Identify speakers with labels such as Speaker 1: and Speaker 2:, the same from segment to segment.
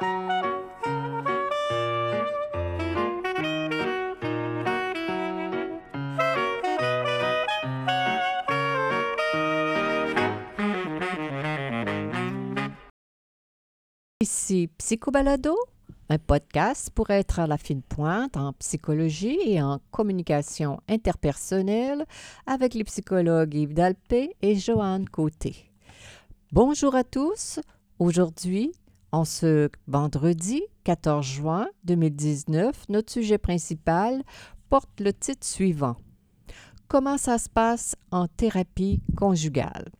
Speaker 1: Ici Psychobalado, un podcast pour être à la fine pointe en psychologie et en communication interpersonnelle avec les psychologues Yves Dalpé et Joanne Côté. Bonjour à tous. Aujourd'hui, en ce vendredi 14 juin 2019, notre sujet principal porte le titre suivant. Comment ça se passe en thérapie conjugale?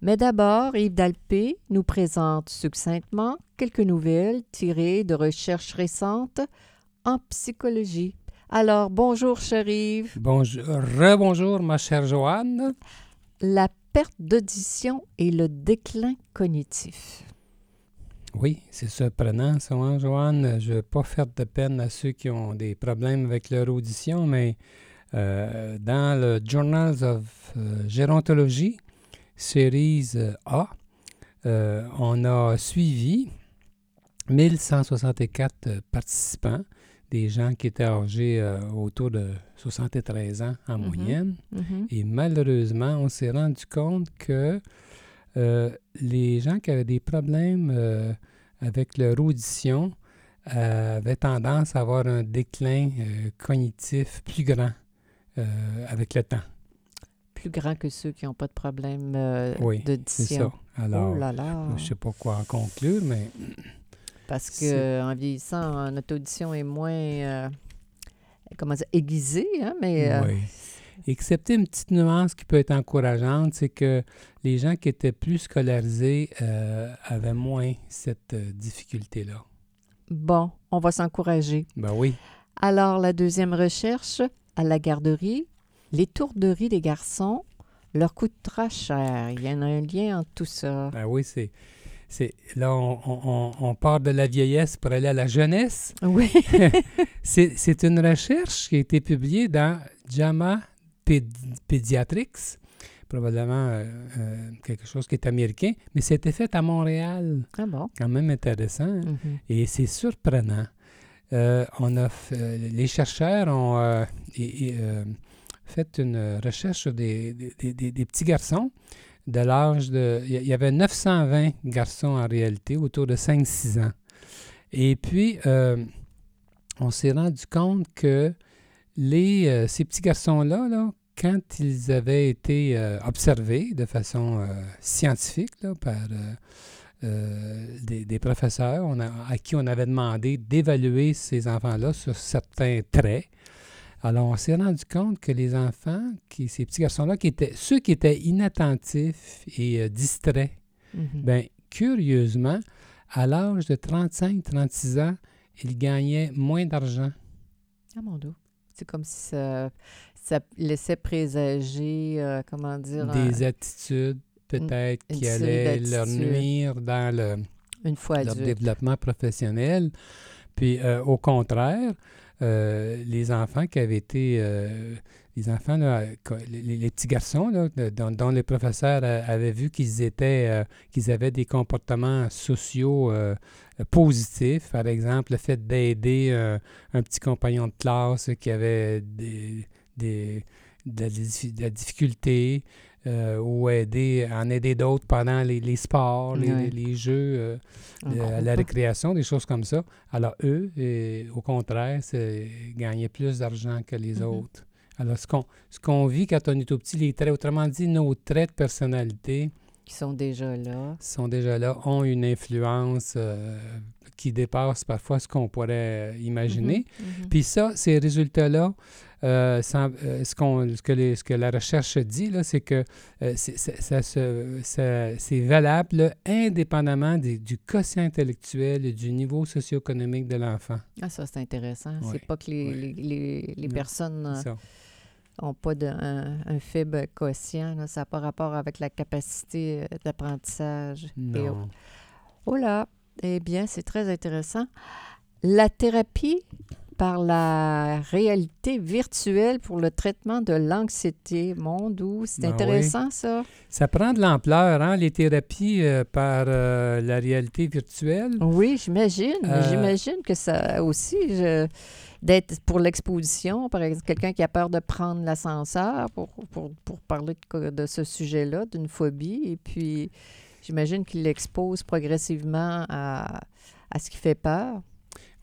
Speaker 1: Mais d'abord, Yves Dalpé nous présente succinctement quelques nouvelles tirées de recherches récentes en psychologie. Alors, bonjour, cher Yves.
Speaker 2: Bonjour, rebonjour, ma chère Joanne.
Speaker 1: La perte d'audition et le déclin cognitif.
Speaker 2: Oui, c'est surprenant, ça, hein, Joanne. Je ne veux pas faire de peine à ceux qui ont des problèmes avec leur audition, mais euh, dans le Journals of euh, Gérontologie, Series A, euh, on a suivi 1164 participants, des gens qui étaient âgés euh, autour de 73 ans en
Speaker 1: Mhm.
Speaker 2: moyenne.
Speaker 1: Mhm.
Speaker 2: Et malheureusement, on s'est rendu compte que euh, les gens qui avaient des problèmes euh, avec leur audition euh, avaient tendance à avoir un déclin cognitif plus grand avec le temps.
Speaker 1: Plus grand que ceux qui n'ont pas de problème
Speaker 2: Oui, C'est
Speaker 1: d'audition.
Speaker 2: ça. Alors,
Speaker 1: oh là là.
Speaker 2: je ne sais pas quoi en conclure, mais
Speaker 1: Parce que
Speaker 2: c'est-
Speaker 1: en vieillissant, notre audition est moins comment dire, aiguisée, hein, mais euh,
Speaker 2: oui. Excepté une petite nuance qui peut être encourageante, c'est que les gens qui étaient plus scolarisés euh, avaient moins cette euh, difficulté-là.
Speaker 1: bon, on va s'encourager.
Speaker 2: Ben oui.
Speaker 1: Alors, la deuxième recherche, à la garderie, l'étourderie des garçons leur coûtera cher. Il y en a un lien entre tout ça.
Speaker 2: Ben oui, c'est. c'est là, on, on- on- part de la vieillesse pour aller à la jeunesse.
Speaker 1: Oui.
Speaker 2: C'est c'est une recherche qui a été publiée dans JAMA Pediatrics, probablement euh, euh, quelque chose qui est américain, mais c'était fait à Montréal.
Speaker 1: Ah bon?
Speaker 2: Quand même intéressant. hein?
Speaker 1: Mhm.
Speaker 2: Et c'est surprenant. Euh, on a les chercheurs ont et- et, fait une recherche sur des, des- des- des- des petits garçons de l'âge de... Il y- avait 920 garçons en réalité, autour de 5-6 ans. Et puis, on s'est rendu compte que les, euh, ces petits garçons-là, là, quand ils avaient été euh, observés de façon euh, scientifique là, par des, des professeurs on a- à qui on avait demandé d'évaluer ces enfants-là sur certains traits. Alors, on s'est rendu compte que les enfants, qui, ces petits garçons-là, qui étaient ceux qui étaient inattentifs et distraits,
Speaker 1: Mhm.
Speaker 2: ben, curieusement, à l'âge de 35-36 ans, ils gagnaient moins d'argent.
Speaker 1: Ah mon Dieu. C'est comme si ça, ça laissait présager, euh, comment dire,
Speaker 2: Des
Speaker 1: un-
Speaker 2: attitudes, peut-être, qui allaient leur nuire dans le,
Speaker 1: une fois
Speaker 2: leur
Speaker 1: adulte.
Speaker 2: développement professionnel. Puis euh, au contraire, euh, les enfants qui avaient été, les enfants, là, les, petits garçons, là, dont, dont les professeurs euh, avaient vu qu'ils étaient, euh, qu'ils avaient des comportements sociaux euh, positifs, par exemple le fait d'aider euh, un petit compagnon de classe qui avait des, des- de, la, diffi- de la difficulté, euh, ou aider, en aider d'autres pendant les, les sports, les,
Speaker 1: Ouais.
Speaker 2: les- les jeux. euh, la récréation, des choses comme ça. Alors, eux, au contraire, c'est gagnaient plus d'argent que les
Speaker 1: Mhm.
Speaker 2: autres. Alors, ce qu'on ce qu'on vit quand on est tout petit, les traits, autrement dit, nos traits de personnalité
Speaker 1: qui sont déjà là.
Speaker 2: sont déjà là, ont une influence euh, qui dépasse parfois ce qu'on pourrait euh, imaginer.
Speaker 1: Mhm, mhm.
Speaker 2: Puis ça, ces résultats-là, euh, euh, ce, ce que les- ce que la recherche dit, c'est que euh, c'est- valable là, indépendamment des- du quotient intellectuel et du niveau socio-économique de l'enfant.
Speaker 1: Ah, ça, c'est intéressant.
Speaker 2: Oui,
Speaker 1: C'est pas que les,
Speaker 2: oui.
Speaker 1: les, les- personnes. N'ont pas de, un, un faible quotient. là. Ça n'a pas rapport avec la capacité euh, d'apprentissage. et autres. Oh là, eh bien, c'est très intéressant. La thérapie par la réalité virtuelle pour le traitement de l'anxiété. Mon doux, c'est
Speaker 2: Ben
Speaker 1: intéressant ça?
Speaker 2: Ça prend de l'ampleur, hein, les thérapies euh, par euh, la réalité virtuelle.
Speaker 1: Oui, j'imagine.
Speaker 2: Euh,
Speaker 1: J'imagine que ça aussi, je- d'être pour l'exposition, par exemple, quelqu'un qui a peur de prendre l'ascenseur pour, pour, pour parler de, ce sujet-là, d'une phobie, et puis j'imagine qu'il l'expose progressivement à, à ce qui fait peur.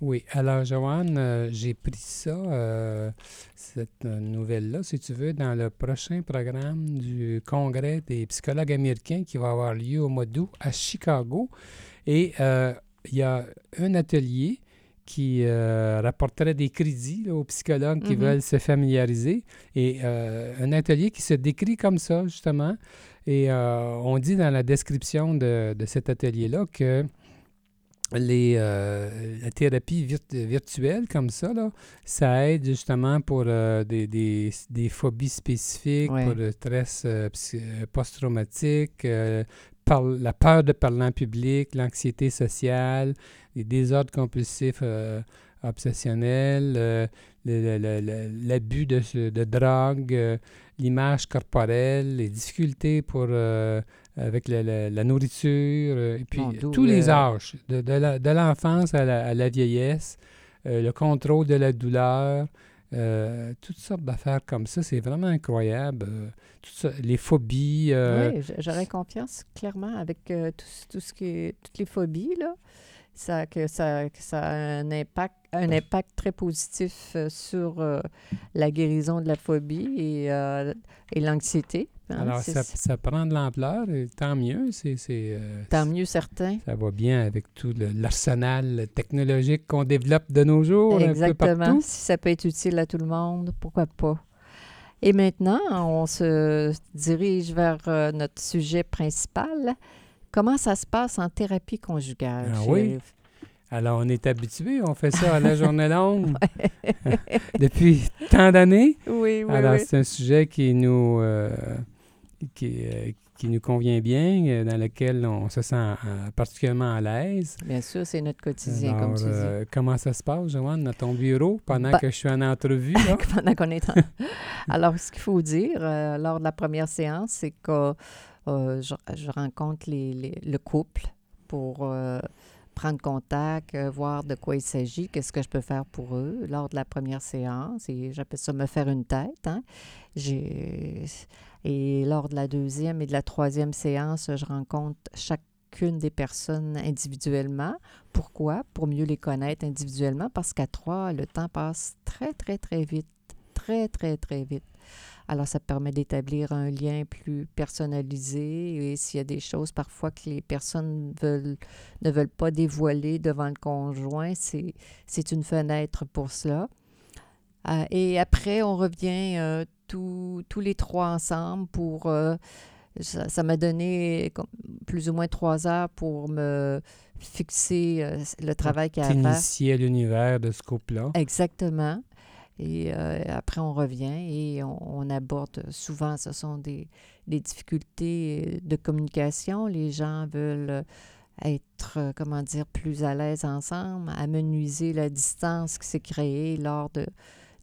Speaker 2: Oui, alors Joanne, euh, j'ai pris ça, euh, cette euh, nouvelle-là, si tu veux, dans le prochain programme du Congrès des psychologues américains qui va avoir lieu au mois d'août à Chicago. Et il y a un atelier qui euh, rapporterait des crédits là, aux psychologues qui
Speaker 1: Mhm.
Speaker 2: veulent se familiariser. Et euh, un atelier qui se décrit comme ça, justement. Et euh, on dit dans la description de, de cet atelier-là que les, la thérapie virt- virtuelle comme ça, là, ça aide justement pour des, des, des phobies spécifiques,
Speaker 1: Ouais.
Speaker 2: pour le stress post-traumatique, par- la peur de parler en public, l'anxiété sociale, les désordres compulsifs euh, obsessionnels, euh, l'abus de, de drogue, euh, l'image corporelle, les difficultés pour, euh, avec la, la- la nourriture, et puis tous les âges, de, de l'enfance à la, à la vieillesse, le contrôle de la douleur, euh, toutes sortes d'affaires comme ça, c'est vraiment incroyable. euh, les phobies. euh,
Speaker 1: oui, j'aurais confiance clairement avec euh, tout, ce- tout ce toutes les phobies, là. Ça, que, ça, que ça a un impact, un impact très positif euh, sur euh, la guérison de la phobie et, euh, et l'anxiété. hein.
Speaker 2: alors, ça, ça prend de l'ampleur, et tant mieux. C'est, euh,
Speaker 1: Tant mieux certain.
Speaker 2: Ça va bien avec tout l'arsenal technologique qu'on développe de nos jours, un peu
Speaker 1: Exactement.
Speaker 2: partout.
Speaker 1: Si ça peut être utile à tout le monde, pourquoi pas? Et maintenant, on se dirige vers notre sujet principal. Comment ça se passe en thérapie conjugale?
Speaker 2: Ah oui? Alors, on est habitué, on fait ça à la journée longue depuis tant d'années.
Speaker 1: Oui, oui,
Speaker 2: Alors,
Speaker 1: oui.
Speaker 2: c'est un sujet qui nous, euh, qui, euh, qui nous convient bien, euh, dans lequel on se sent euh, particulièrement à l'aise.
Speaker 1: Bien sûr, c'est notre quotidien, comme tu dis.
Speaker 2: comment ça se passe, Joanne, dans ton bureau pendant
Speaker 1: Bah-
Speaker 2: que je suis en entrevue? là?
Speaker 1: pendant qu'on est en... Alors, ce qu'il faut dire lors de la première séance, c'est que euh, je, je rencontre les- les- le couple pour euh, prendre contact, euh, voir de quoi il s'agit, qu'est-ce que je peux faire pour eux lors de la première séance. Et j'appelle ça me faire une tête. hein. Et lors de la deuxième et de la troisième séance, je rencontre chacune des personnes individuellement. Pourquoi? Pour mieux les connaître individuellement, parce qu'à trois, le temps passe très, très, très vite. Très, très, très vite. Alors, ça permet d'établir un lien plus personnalisé et s'il y a des choses parfois que les personnes veulent, ne veulent pas dévoiler devant le conjoint, c'est, une fenêtre pour cela. Euh, et après, on revient euh, tous- tous les trois ensemble pour... euh, ça, m'a donné plus ou moins trois heures pour me fixer euh, le travail qu'il y a à faire.
Speaker 2: T'initier à l'univers de ce couple-là.
Speaker 1: Exactement. Et euh, après, on revient et on, aborde souvent, ce sont des, des difficultés de communication. Les gens veulent euh, être, euh, comment dire, plus à l'aise ensemble, amenuiser la distance qui s'est créée lors de,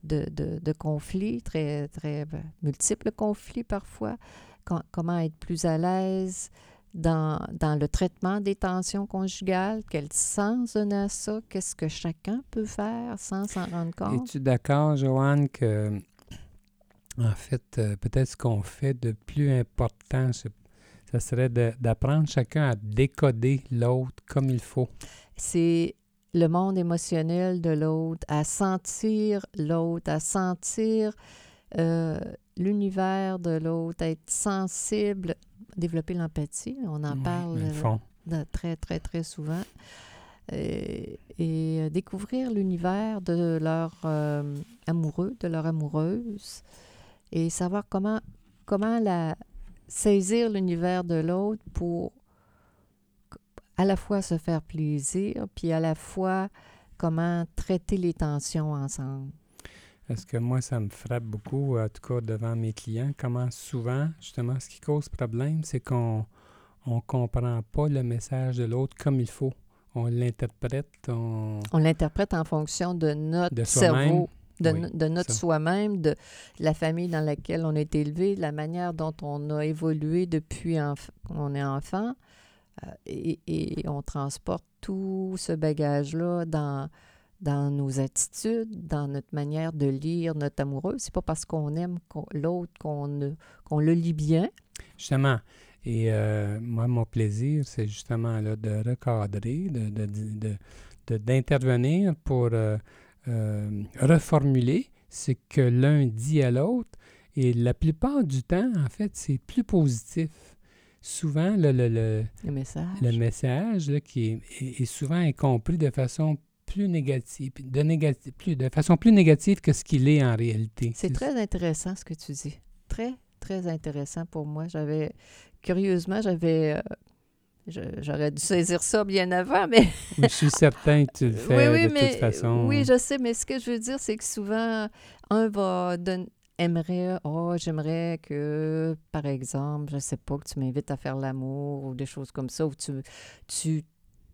Speaker 1: de, de, conflits, très, très multiples conflits parfois. Com- comment être plus à l'aise dans, dans le traitement des tensions conjugales, quel sens donner à ça, qu'est-ce que chacun peut faire sans s'en rendre compte?
Speaker 2: Es-tu d'accord, Joanne, que, en fait, euh, peut-être ce qu'on fait de plus important, c'est- ça serait d'apprendre chacun à décoder l'autre comme il faut?
Speaker 1: C'est le monde émotionnel de l'autre, à sentir l'autre, à sentir euh, l'univers de l'autre, à être sensible, développer l'empathie, on en
Speaker 2: Oui,
Speaker 1: parle euh, de- très, très, très souvent. Euh, et euh, découvrir l'univers de leur euh, amoureux, de leur amoureuse, et savoir comment, comment la, saisir l'univers de l'autre pour à la fois se faire plaisir, puis à la fois comment traiter les tensions ensemble.
Speaker 2: Parce que moi, ça me frappe beaucoup, en tout cas devant mes clients, comment souvent, justement, ce qui cause problème, c'est qu'on on comprend pas le message de l'autre comme il faut. on l'interprète, on...
Speaker 1: On l'interprète en fonction de notre
Speaker 2: De
Speaker 1: cerveau, de,
Speaker 2: Oui,
Speaker 1: de notre soi-même, de la famille dans laquelle on est élevé, la manière dont on a évolué depuis qu'on est enfant. Euh, et, et on transporte tout ce bagage-là dans, dans nos attitudes, dans notre manière de lire notre amoureux. C'est pas parce qu'on aime qu'on- l'autre qu'on ne- qu'on le lit bien.
Speaker 2: Justement. Et euh, moi, mon plaisir, c'est justement là, de recadrer, de, de- de- de- d'intervenir pour euh, euh, reformuler ce que l'un dit à l'autre. Et la plupart du temps, en fait, c'est plus positif. Souvent, le, le- le-
Speaker 1: Le message.
Speaker 2: le message là, qui est, est- est souvent compris de façon plus négative, de, négati- plus, de façon plus négative que ce qu'il est en réalité.
Speaker 1: C'est très intéressant ce que tu dis. Très, très intéressant pour moi. J'avais, curieusement, j'avais, euh, j'aurais dû saisir ça bien avant, mais
Speaker 2: Je suis certain que tu le fais
Speaker 1: oui, oui,
Speaker 2: de
Speaker 1: mais
Speaker 2: toute façon.
Speaker 1: oui, je sais, mais ce que je veux dire, c'est que souvent, un va donner aimerait, oh, j'aimerais que, par exemple, je sais pas, que tu m'invites à faire l'amour ou des choses comme ça, ou tu, tu,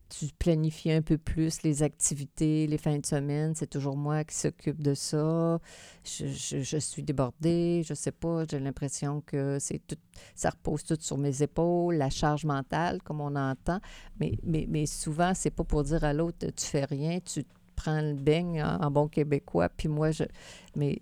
Speaker 1: tu planifies un peu plus les activités, les fins de semaine, c'est toujours moi qui s'occupe de ça. Je, je- je suis débordée, je sais pas, j'ai l'impression que c'est tout, ça repose tout sur mes épaules, la charge mentale, comme on entend. Mais, mais, mais souvent, c'est pas pour dire à l'autre, tu fais rien, tu prends le beigne en, en bon québécois, puis moi, je. Mais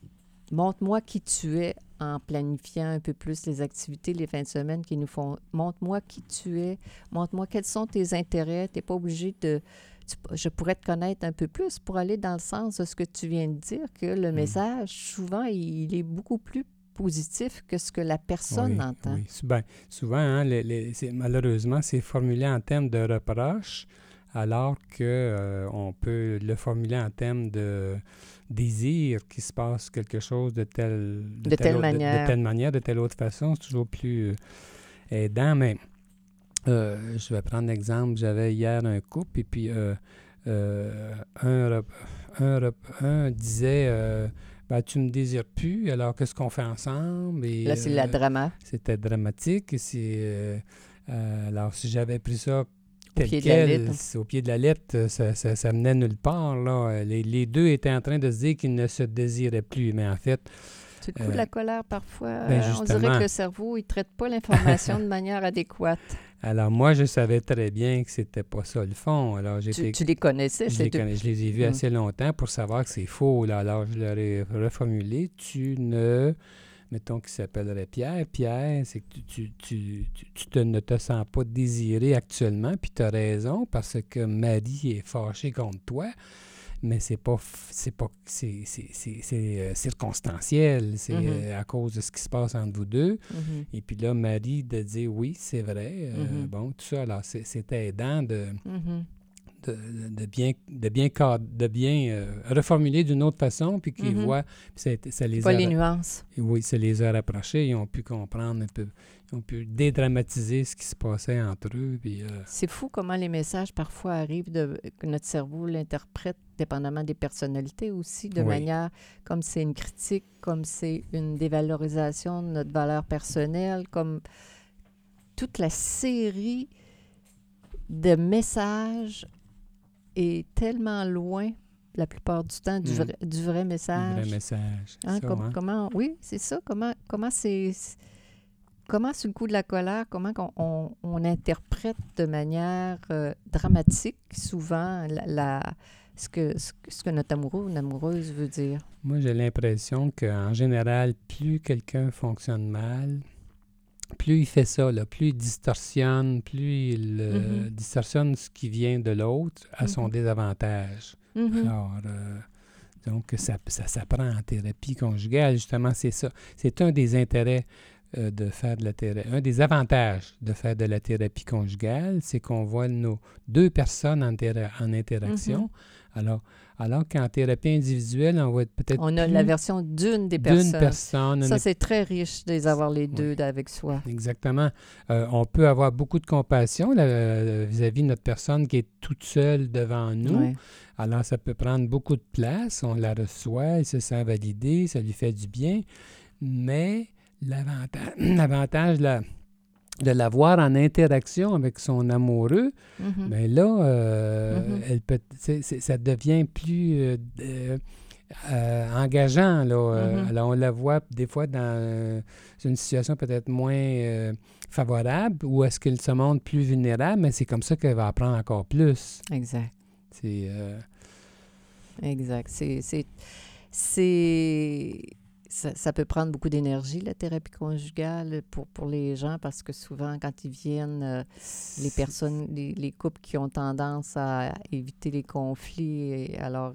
Speaker 1: montre-moi qui tu es en planifiant un peu plus les activités, les fins de semaine qui nous font. Montre-moi qui tu es, montre-moi quels sont tes intérêts. Tu n'es pas obligé de. tu- je pourrais te connaître un peu plus pour aller dans le sens de ce que tu viens de dire, que le
Speaker 2: Mm.
Speaker 1: message, souvent, il, il est beaucoup plus positif que ce que la personne
Speaker 2: Oui,
Speaker 1: entend.
Speaker 2: oui. Ben, souvent, hein, les- les- c'est- malheureusement, c'est formulé en termes de reproche, alors que euh, on peut le formuler en termes de désir qu'il se passe quelque chose de telle,
Speaker 1: De telle
Speaker 2: autre-
Speaker 1: manière.
Speaker 2: de, telle manière, de telle autre façon. C'est toujours plus euh, aidant, mais euh, je vais prendre l'exemple. J'avais hier un couple, et puis euh, un, un, un disait Ben, Tu me désires plus, alors qu'est-ce qu'on fait ensemble? Et,
Speaker 1: Là, c'est la drama.
Speaker 2: c'était dramatique. et C'est, euh, alors, si j'avais pris ça tel
Speaker 1: pied de la
Speaker 2: quel,
Speaker 1: lettre.
Speaker 2: c'est au pied de la lettre, ça, ça, ça menait nulle part. Là. Les, les deux étaient en train de se dire qu'ils ne se désiraient plus. Mais en fait,
Speaker 1: C'est le coup de
Speaker 2: euh,
Speaker 1: la colère parfois.
Speaker 2: ben,
Speaker 1: euh, on dirait que le cerveau, il ne traite pas l'information de manière adéquate.
Speaker 2: alors moi, je savais très bien que c'était pas ça le fond. Alors, j'étais
Speaker 1: Tu, tu les connaissais,
Speaker 2: Je les, connais- je les ai vus
Speaker 1: Mm.
Speaker 2: assez longtemps pour savoir que c'est faux. Là. Alors, je leur ai reformulé. Tu ne. Mettons qu'il s'appellerait Pierre. Pierre, c'est que tu, tu, tu, tu- te- ne te sens pas désiré actuellement. Puis tu as raison parce que Marie est fâchée contre toi. Mais c'est pas. C'est pas. C'est, euh, circonstanciel. C'est
Speaker 1: Mhm.
Speaker 2: euh, à cause de ce qui se passe entre vous deux.
Speaker 1: Mhm,
Speaker 2: Et puis là, Marie de dire oui, c'est vrai. euh,
Speaker 1: Mhm.
Speaker 2: Bon, tout ça. Alors, c'est, aidant de. De, de bien, de bien, de bien euh, reformuler d'une autre façon, puis qu'ils
Speaker 1: Mhm.
Speaker 2: voient, puis ça, les
Speaker 1: Pas
Speaker 2: a,
Speaker 1: les nuances.
Speaker 2: oui, ça les a rapprochés, ils ont pu comprendre un peu, ils ont pu dédramatiser ce qui se passait entre eux, puis euh,
Speaker 1: C'est fou comment les messages parfois arrivent, de, que notre cerveau l'interprète dépendamment des personnalités aussi, de
Speaker 2: Oui.
Speaker 1: manière comme c'est une critique, comme c'est une dévalorisation de notre valeur personnelle, comme toute la série de messages est tellement loin la plupart du temps du,
Speaker 2: Mm.
Speaker 1: vrai, du vrai message.
Speaker 2: vrai message.
Speaker 1: Hein,
Speaker 2: ça,
Speaker 1: com-
Speaker 2: hein?
Speaker 1: Comment, oui, c'est ça. Comment, comment c'est, comment sur le coup de la colère, comment on, on interprète de manière euh, dramatique souvent la, la- ce, que, ce, ce que notre amoureux ou une amoureuse veut dire?
Speaker 2: Moi, j'ai l'impression qu'en général, plus quelqu'un fonctionne mal, plus il fait ça, là, plus il distorsionne, plus il euh,
Speaker 1: Mhm.
Speaker 2: distorsionne ce qui vient de l'autre à son
Speaker 1: Mhm.
Speaker 2: désavantage.
Speaker 1: Mhm.
Speaker 2: Alors, euh, donc, ça, ça s'apprend en thérapie conjugale, justement, c'est ça. C'est un des intérêts euh, de faire de la thérapie. Un des avantages de faire de la thérapie conjugale, c'est qu'on voit nos deux personnes en, en interaction. Alors, alors qu'en thérapie individuelle, on va être peut-être
Speaker 1: On a la version d'une des
Speaker 2: d'une
Speaker 1: personnes.
Speaker 2: personne. on
Speaker 1: Ça,
Speaker 2: est-
Speaker 1: c'est très riche de les avoir les deux avec soi.
Speaker 2: Exactement. Euh, on peut avoir beaucoup de compassion euh, vis-à-vis de notre personne qui est toute seule devant nous. Alors, ça peut prendre beaucoup de place. On la reçoit, elle se sent validée, ça lui fait du bien. Mais l'avanta- l'avantage de la, de la voir en interaction avec son amoureux, mais là, euh,
Speaker 1: Mhm.
Speaker 2: elle peut, ça devient plus euh, euh, engageant. Là.
Speaker 1: Mhm.
Speaker 2: Alors, on la voit des fois dans une situation peut-être moins favorable ou est-ce qu'elle se montre plus vulnérable, mais c'est comme ça qu'elle va apprendre encore plus.
Speaker 1: Exact.
Speaker 2: C'est,
Speaker 1: Exact. C'est, ça, ça peut prendre beaucoup d'énergie, la thérapie conjugale, pour, pour les gens, parce que souvent, quand ils viennent, euh, les personnes, les, les couples qui ont tendance à éviter les conflits, et alors,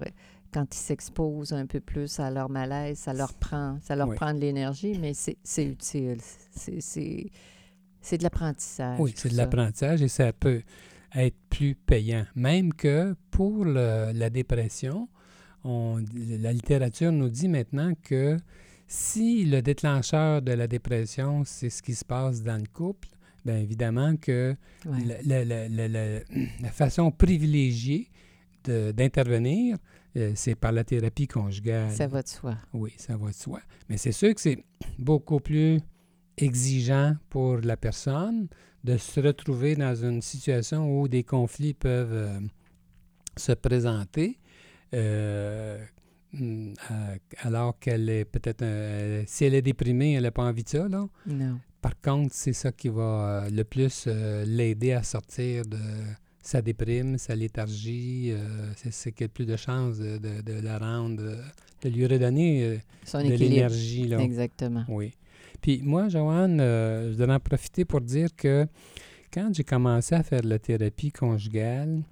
Speaker 1: quand ils s'exposent un peu plus à leur malaise, ça leur prend, ça leur
Speaker 2: Oui.
Speaker 1: prend de l'énergie, mais c'est, utile. C'est, de l'apprentissage.
Speaker 2: Oui, c'est de l'apprentissage et ça peut être plus payant. Même que pour le- la dépression, on- la littérature nous dit maintenant que si le déclencheur de la dépression, c'est ce qui se passe dans le couple, bien évidemment que
Speaker 1: Ouais.
Speaker 2: la, la- la- la- la façon privilégiée d'intervenir, euh, c'est par la thérapie conjugale.
Speaker 1: Ça va de soi.
Speaker 2: Oui, ça va de soi. Mais c'est sûr que c'est beaucoup plus exigeant pour la personne de se retrouver dans une situation où des conflits peuvent euh, se présenter. euh, hum, à- alors qu'elle est peut-être... euh, si elle est déprimée, elle n'a pas envie de ça, là.
Speaker 1: Non.
Speaker 2: Par contre, c'est ça qui va euh, le plus euh, l'aider à sortir de sa déprime, sa léthargie. euh, c'est ce qui a le plus de chances de, de- de la rendre, euh, de lui redonner euh,
Speaker 1: Son
Speaker 2: de l'énergie. là.
Speaker 1: Exactement.
Speaker 2: Oui. Puis moi, Joanne, euh je voudrais en profiter pour dire que quand j'ai commencé à faire la thérapie conjugale,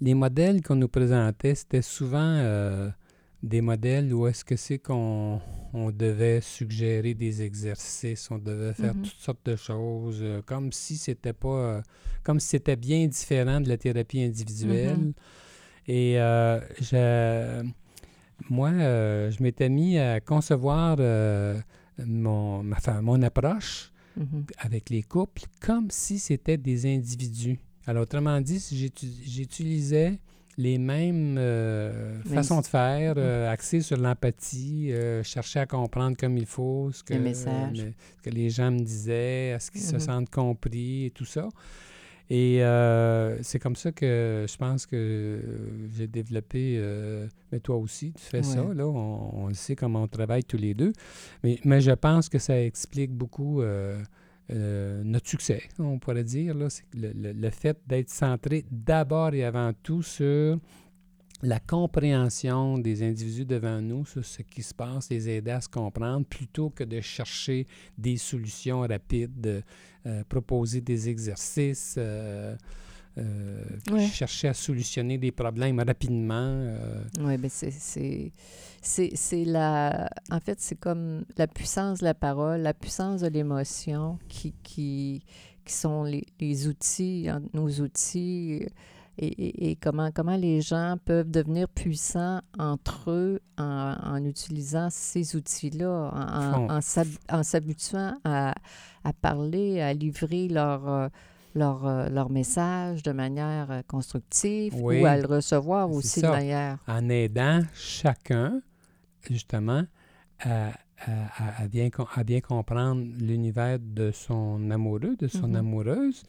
Speaker 2: les modèles qu'on nous présentait, c'était souvent euh, des modèles où est-ce que c'est qu'on on devait suggérer des exercices, on devait faire
Speaker 1: Mhm.
Speaker 2: toutes sortes de choses, euh, comme si c'était pas, euh, comme si c'était bien différent de la thérapie individuelle.
Speaker 1: Mhm.
Speaker 2: Et je, moi, je m'étais mis à concevoir mon, ma, enfin, mon approche
Speaker 1: Mhm.
Speaker 2: avec les couples comme si c'était des individus. Alors, autrement dit, si j'utilisais les mêmes euh,
Speaker 1: Même
Speaker 2: façons de faire, euh, axées sur l'empathie, euh, chercher à comprendre comme il faut ce que,
Speaker 1: Le message.
Speaker 2: le- ce que les gens me disaient, à ce qu'ils se
Speaker 1: Mhm.
Speaker 2: sentent compris et tout ça. Et euh, c'est comme ça que je pense que j'ai développé, mais toi aussi, tu fais ça, là, on, on le sait comment on travaille tous les deux. Mais, mais je pense que ça explique beaucoup euh, notre succès, on pourrait dire. Là, c'est le, le- le fait d'être centré d'abord et avant tout sur la compréhension des individus devant nous, sur ce qui se passe, les aider à se comprendre, plutôt que de chercher des solutions rapides, de, euh, proposer des exercices, euh, euh,
Speaker 1: Ouais.
Speaker 2: chercher à solutionner des problèmes rapidement. euh,
Speaker 1: Oui, ben c'est, c'est, la... En fait, c'est comme la puissance de la parole, la puissance de l'émotion qui, qui, qui sont les, les outils, nos outils, et, et- et comment, comment les gens peuvent devenir puissants entre eux en, en utilisant ces outils-là, en, en, en s'hab- en s'habituant à, à parler, à livrer leur... leur, euh, leur message de manière euh, constructive
Speaker 2: Oui,
Speaker 1: ou à le recevoir aussi de
Speaker 2: ça.
Speaker 1: manière
Speaker 2: en aidant chacun, justement, à, à- bien, à bien comprendre l'univers de son amoureux, de son
Speaker 1: Mhm.
Speaker 2: amoureuse,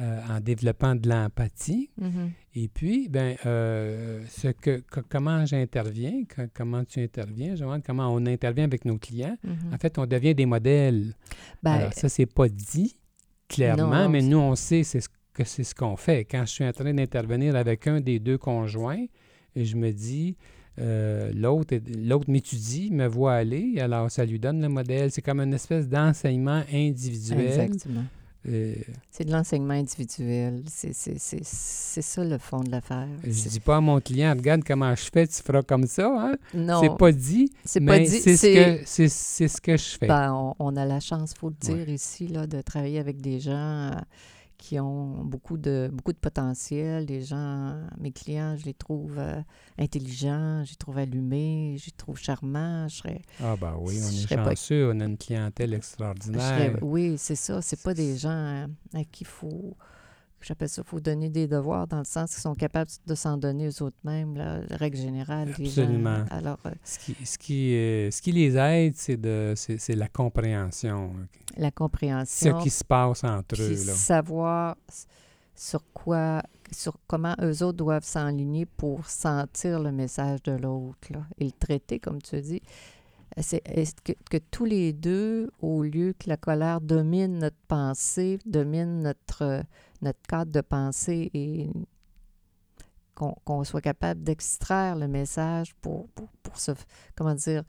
Speaker 2: euh, en développant de l'empathie.
Speaker 1: Mhm.
Speaker 2: Et puis, ben, euh, ce que, co- comment j'interviens, co- comment tu interviens, Joanne, comment on intervient avec nos clients.
Speaker 1: Mhm.
Speaker 2: En fait, on devient des modèles.
Speaker 1: Ben,
Speaker 2: Alors, ça, c'est pas dit clairement,
Speaker 1: Non,
Speaker 2: mais nous, on sait c'est ce que c'est ce qu'on fait. Quand je suis en train d'intervenir avec un des deux conjoints, je me dis, euh, l'autre l'autre m'étudie, me voit aller, alors ça lui donne le modèle. C'est comme une espèce d'enseignement individuel.
Speaker 1: Exactement. C'est de l'enseignement individuel. C'est ça le fond de l'affaire.
Speaker 2: je dis pas à mon client, regarde comment je fais, tu feras comme ça. Hein?
Speaker 1: Non,
Speaker 2: C'est pas dit,
Speaker 1: c'est pas
Speaker 2: mais
Speaker 1: dit.
Speaker 2: c'est ce, ce que je fais.
Speaker 1: Ben, on, on a la chance, il faut le
Speaker 2: Ouais.
Speaker 1: dire ici, là, de travailler avec des gens euh, qui ont beaucoup de, beaucoup de potentiel. Les gens, mes clients, je les trouve euh, intelligents, je les trouve allumés, je les trouve charmants. Je serais,
Speaker 2: Ah ben oui, on est
Speaker 1: serais pas-
Speaker 2: chanceux, on a une clientèle extraordinaire.
Speaker 1: serais- oui, c'est ça. C'est pas des gens euh, à qui il faut j'appelle ça, il faut donner des devoirs dans le sens qu'ils sont capables de s'en donner aux autres mêmes, la règle générale.
Speaker 2: Absolument.
Speaker 1: Alors, euh,
Speaker 2: ce, qui, ce, qui, ce qui les aide, c'est, de, c'est, la compréhension.
Speaker 1: La compréhension.
Speaker 2: Ce qui se passe entre eux. Là.
Speaker 1: Savoir sur quoi, sur comment eux autres doivent s'enligner pour sentir le message de l'autre et le traiter, comme tu dis c'est que, que, tous les deux, au lieu que la colère domine notre pensée, domine notre, notre cadre de pensée et qu'on soit capable d'extraire le message pour, pour, pour, se, comment dire,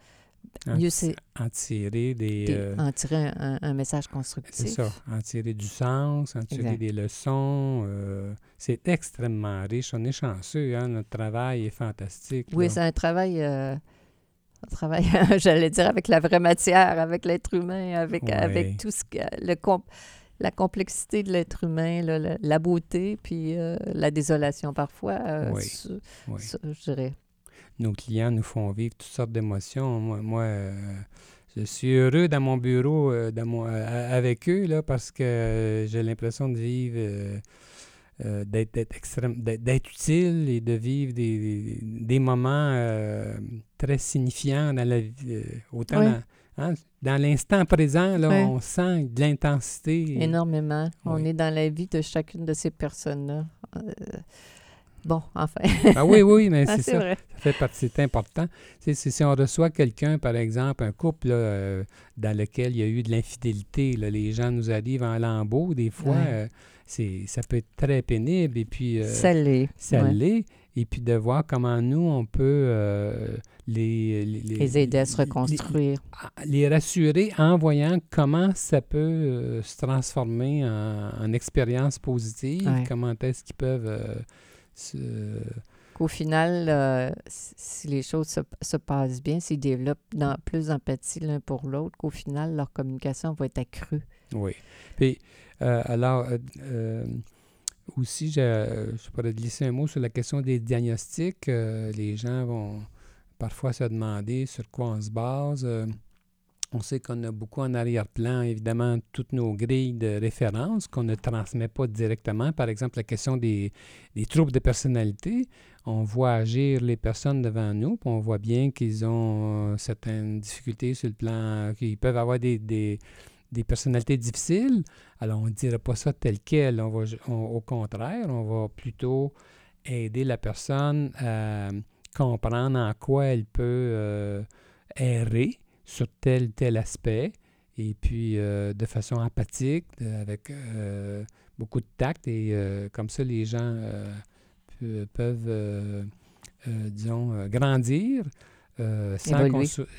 Speaker 2: mieux c'est... En tirer des...
Speaker 1: Euh, en tirer un, message constructif.
Speaker 2: C'est ça, en tirer du sens, en tirer des leçons. Euh, c'est extrêmement riche. On est chanceux, hein? notre travail est fantastique.
Speaker 1: Oui, c'est un travail... Euh, on travaille, j'allais dire, avec la vraie matière, avec l'être humain, avec, avec tout ce que, le la complexité de l'être humain, la, beauté, puis euh, la désolation parfois. Euh, oui. je dirais.
Speaker 2: Nos clients nous font vivre toutes sortes d'émotions. Moi, moi euh, je suis heureux dans mon bureau dans avec eux là, parce que j'ai l'impression de vivre euh, d'être extrême, d'être utile et de vivre des, des, moments euh, très signifiants dans la vie. Euh, autant dans, hein, dans l'instant présent, là, on sent de l'intensité.
Speaker 1: Énormément. On est dans la vie de chacune de ces personnes-là. Bon, enfin.
Speaker 2: ah oui, oui, mais ah, c'est ça. Ça fait partie, c'est important. C'est, si on reçoit quelqu'un, par exemple, un couple dans lequel il y a eu de l'infidélité, les gens nous arrivent en lambeaux, des fois, c'est, ça peut être très pénible. Et puis,
Speaker 1: euh, ça l'est.
Speaker 2: Ça l'est. Et puis de voir comment nous, on peut euh, les,
Speaker 1: les, aider à se reconstruire.
Speaker 2: Les, rassurer en voyant comment ça peut euh, se transformer en, expérience positive, comment est-ce qu'ils peuvent se
Speaker 1: qu'au final, si les choses se, se, passent bien, s'ils développent dans, plus d'empathie l'un pour l'autre, qu'au final, leur communication va être accrue.
Speaker 2: Oui. Puis, euh, alors, euh, euh, aussi, je, je, pourrais glisser un mot sur la question des diagnostics. les gens vont parfois se demander sur quoi on se base. On sait qu'on a beaucoup en arrière-plan, évidemment, toutes nos grilles de référence qu'on ne transmet pas directement. Par exemple, la question des, des troubles de personnalité. On voit agir les personnes devant nous, puis on voit bien qu'ils ont certaines difficultés sur le plan, qu'ils peuvent avoir des, des personnalités difficiles, alors on ne dirait pas ça tel quel. On va, au contraire, on va plutôt aider la personne à comprendre en quoi elle peut euh, errer sur tel tel aspect, et puis euh, de façon empathique, avec euh, beaucoup de tact, et comme ça les gens peuvent, disons, grandir. Euh, sans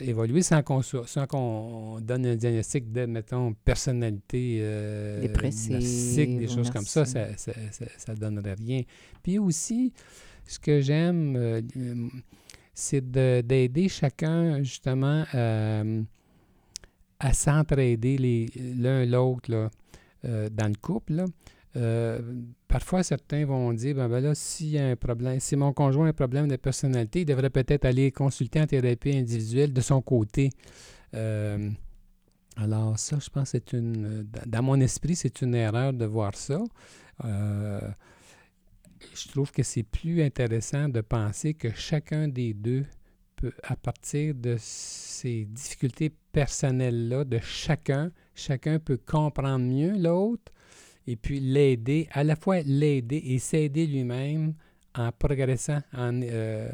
Speaker 2: évoluer. sans qu'on donne un diagnostic de, mettons, personnalité euh,
Speaker 1: dépressive,
Speaker 2: des choses comme ça, ça ne donnerait rien. Puis aussi, ce que j'aime, euh, c'est d'aider chacun, justement, à s'entraider l'un l'autre dans le couple. Là. Euh, parfois, certains vont dire ben, ben là, s'il y a un problème, si mon conjoint a un problème de personnalité, il devrait peut-être aller consulter en thérapie individuelle de son côté. Euh, alors, ça, je pense c'est une. Dans mon esprit, c'est une erreur de voir ça. Euh, je trouve que c'est plus intéressant de penser que chacun des deux peut, à partir de ces difficultés personnelles-là, de chacun, chacun peut comprendre mieux l'autre et puis l'aider, à la fois l'aider et s'aider lui-même en progressant, en, euh,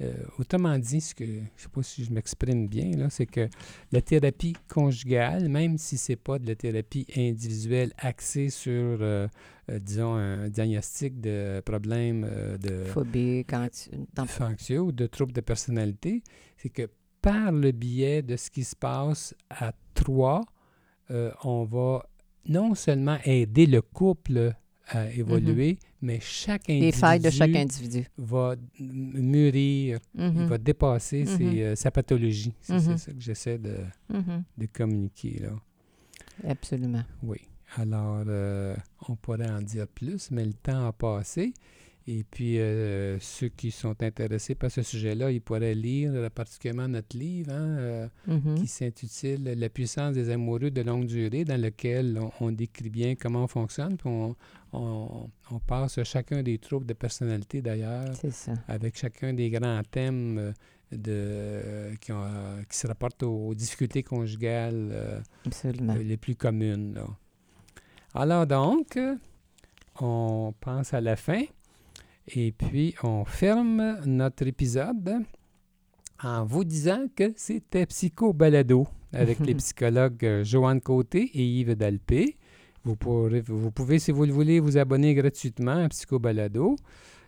Speaker 2: euh, autrement dit, ce que, je ne sais pas si je m'exprime bien, là, c'est que la thérapie conjugale, même si ce n'est pas de la thérapie individuelle axée sur, euh, disons, un diagnostic de problèmes de
Speaker 1: phobie,
Speaker 2: anxieux ou de troubles de personnalité, c'est que par le biais de ce qui se passe à trois, on va non seulement aider le couple à évoluer, mm-hmm. mais chaque individu,
Speaker 1: Les failles de chaque individu.
Speaker 2: va mûrir, il mm-hmm. va dépasser mm-hmm. euh, sa pathologie. C'est ça que j'essaie de, de, communiquer. Là.
Speaker 1: Absolument.
Speaker 2: Oui. Alors, euh, on pourrait en dire plus, mais le temps a passé. Et puis, euh, ceux qui sont intéressés par ce sujet-là, ils pourraient lire euh, particulièrement notre livre hein, euh,
Speaker 1: Mhm.
Speaker 2: qui s'intitule La puissance des amoureux de longue durée, dans lequel on, on décrit bien comment on fonctionne. Puis on, on- on passe chacun des troubles de personnalité d'ailleurs, avec chacun des grands thèmes de, qui, ont, qui se rapportent aux difficultés conjugales. euh, les plus communes. là. Alors donc, on pense à la fin et puis on ferme notre épisode en vous disant que c'était Psycho Balado avec les psychologues euh, Joanne Côté et Yves Dalpé. Vous, pourrez- vous pouvez, si vous le voulez, vous abonner gratuitement à Psycho Balado.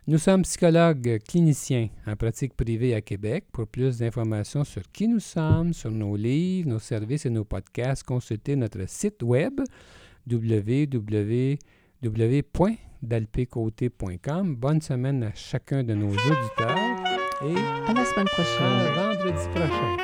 Speaker 2: Nous sommes psychologues cliniciens en pratique privée à Québec. Pour plus d'informations sur qui nous sommes, sur nos livres, nos services et nos podcasts, consultez notre site web www.dalpécoté.com. Bonne semaine à chacun de nos auditeurs et
Speaker 1: À la semaine prochaine.
Speaker 2: à vendredi prochain.